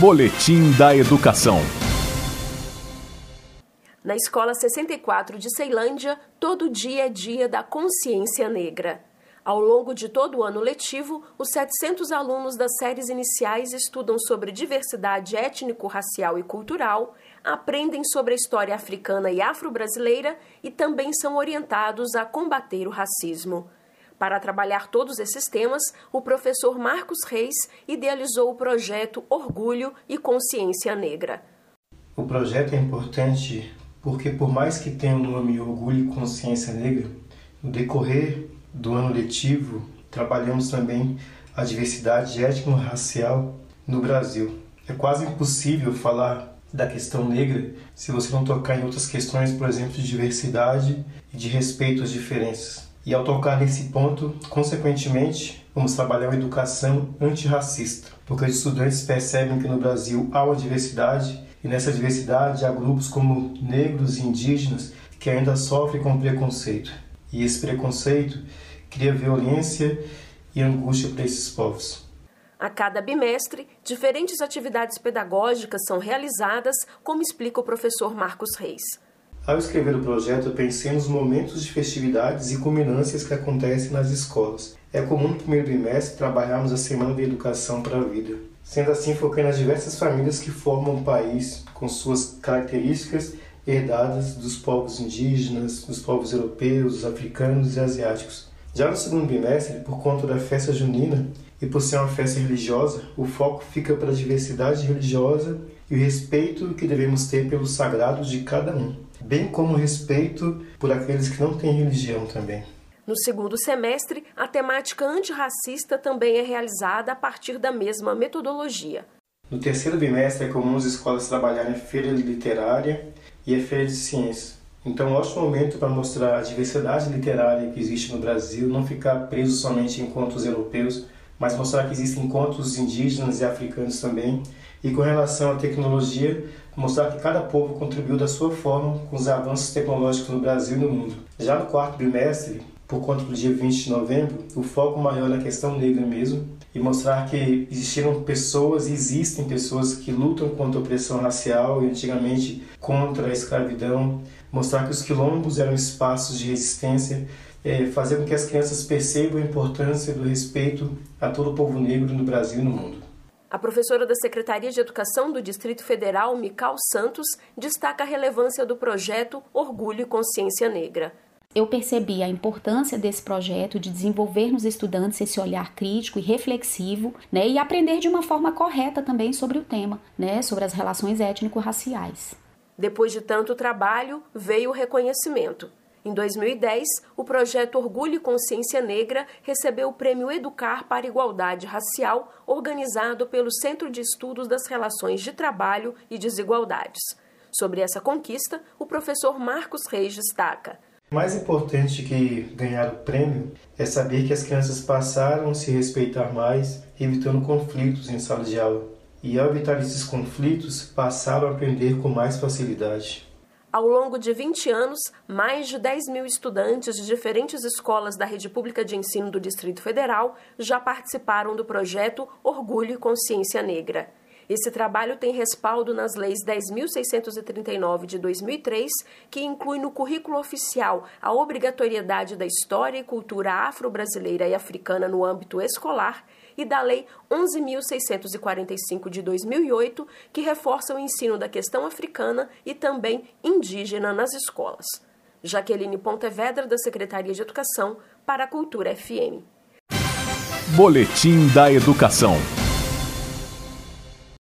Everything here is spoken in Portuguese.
Boletim da Educação. Na Escola 64 de Ceilândia, todo dia é dia da consciência negra. Ao longo de todo o ano letivo, os 700 alunos das séries iniciais estudam sobre diversidade étnico-racial e cultural, aprendem sobre a história africana e afro-brasileira e também são orientados a combater o racismo. Para trabalhar todos esses temas, o professor Marcos Reis idealizou o projeto Orgulho e Consciência Negra. O projeto é importante porque, por mais que tenha o nome Orgulho e Consciência Negra, no decorrer do ano letivo, trabalhamos também a diversidade étnico-racial no Brasil. É quase impossível falar da questão negra se você não tocar em outras questões, por exemplo, de diversidade e de respeito às diferenças. E ao tocar nesse ponto, consequentemente, vamos trabalhar uma educação antirracista, porque os estudantes percebem que no Brasil há uma diversidade e nessa diversidade há grupos como negros e indígenas que ainda sofrem com preconceito. E esse preconceito cria violência e angústia para esses povos. A cada bimestre, diferentes atividades pedagógicas são realizadas, como explica o professor Marcos Reis. Ao escrever o projeto, pensei nos momentos de festividades e culminâncias que acontecem nas escolas. É comum no primeiro bimestre trabalharmos a Semana de Educação para a Vida. Sendo assim, foquei nas diversas famílias que formam o país, com suas características herdadas dos povos indígenas, dos povos europeus, africanos e asiáticos. Já no segundo bimestre, por conta da festa junina e por ser uma festa religiosa, o foco fica para a diversidade religiosa e o respeito que devemos ter pelos sagrados de cada um bem como respeito por aqueles que não têm religião também. No segundo semestre, a temática antirracista também é realizada a partir da mesma metodologia. No terceiro bimestre é comum as escolas trabalharem feira literária e a feira de ciências. Então, é um ótimo momento para mostrar a diversidade literária que existe no Brasil, não ficar preso somente em contos europeus, mas mostrar que existem contos indígenas e africanos também. E com relação à tecnologia, mostrar que cada povo contribuiu da sua forma com os avanços tecnológicos no Brasil e no mundo. Já no quarto bimestre, por conta do dia 20 de novembro, o foco maior na questão negra mesmo, e mostrar que existiram pessoas e existem pessoas que lutam contra a opressão racial e antigamente contra a escravidão, mostrar que os quilombos eram espaços de resistência, é, fazer com que as crianças percebam a importância do respeito a todo o povo negro no Brasil e no mundo. A professora da Secretaria de Educação do Distrito Federal, Mical Santos, destaca a relevância do projeto Orgulho e Consciência Negra. Eu percebi a importância desse projeto de desenvolver nos estudantes esse olhar crítico e reflexivo, né, e aprender de uma forma correta também sobre o tema, né, sobre as relações étnico-raciais. Depois de tanto trabalho, veio o reconhecimento. Em 2010, o projeto Orgulho e Consciência Negra recebeu o Prêmio Educar para Igualdade Racial, organizado pelo Centro de Estudos das Relações de Trabalho e Desigualdades. Sobre essa conquista, o professor Marcos Reis destaca. Mais importante que ganhar o prêmio é saber que as crianças passaram a se respeitar mais, evitando conflitos em sala de aula. E ao evitar esses conflitos, passaram a aprender com mais facilidade. Ao longo de 20 anos, mais de 10 mil estudantes de diferentes escolas da rede pública de ensino do Distrito Federal já participaram do projeto Orgulho e Consciência Negra. Esse trabalho tem respaldo nas leis 10.639 de 2003, que inclui no currículo oficial a obrigatoriedade da história e cultura afro-brasileira e africana no âmbito escolar e da Lei 11.645 de 2008, que reforça o ensino da questão africana e também indígena nas escolas. Jaqueline Pontevedra, da Secretaria de Educação, para a Cultura FM. Boletim da Educação.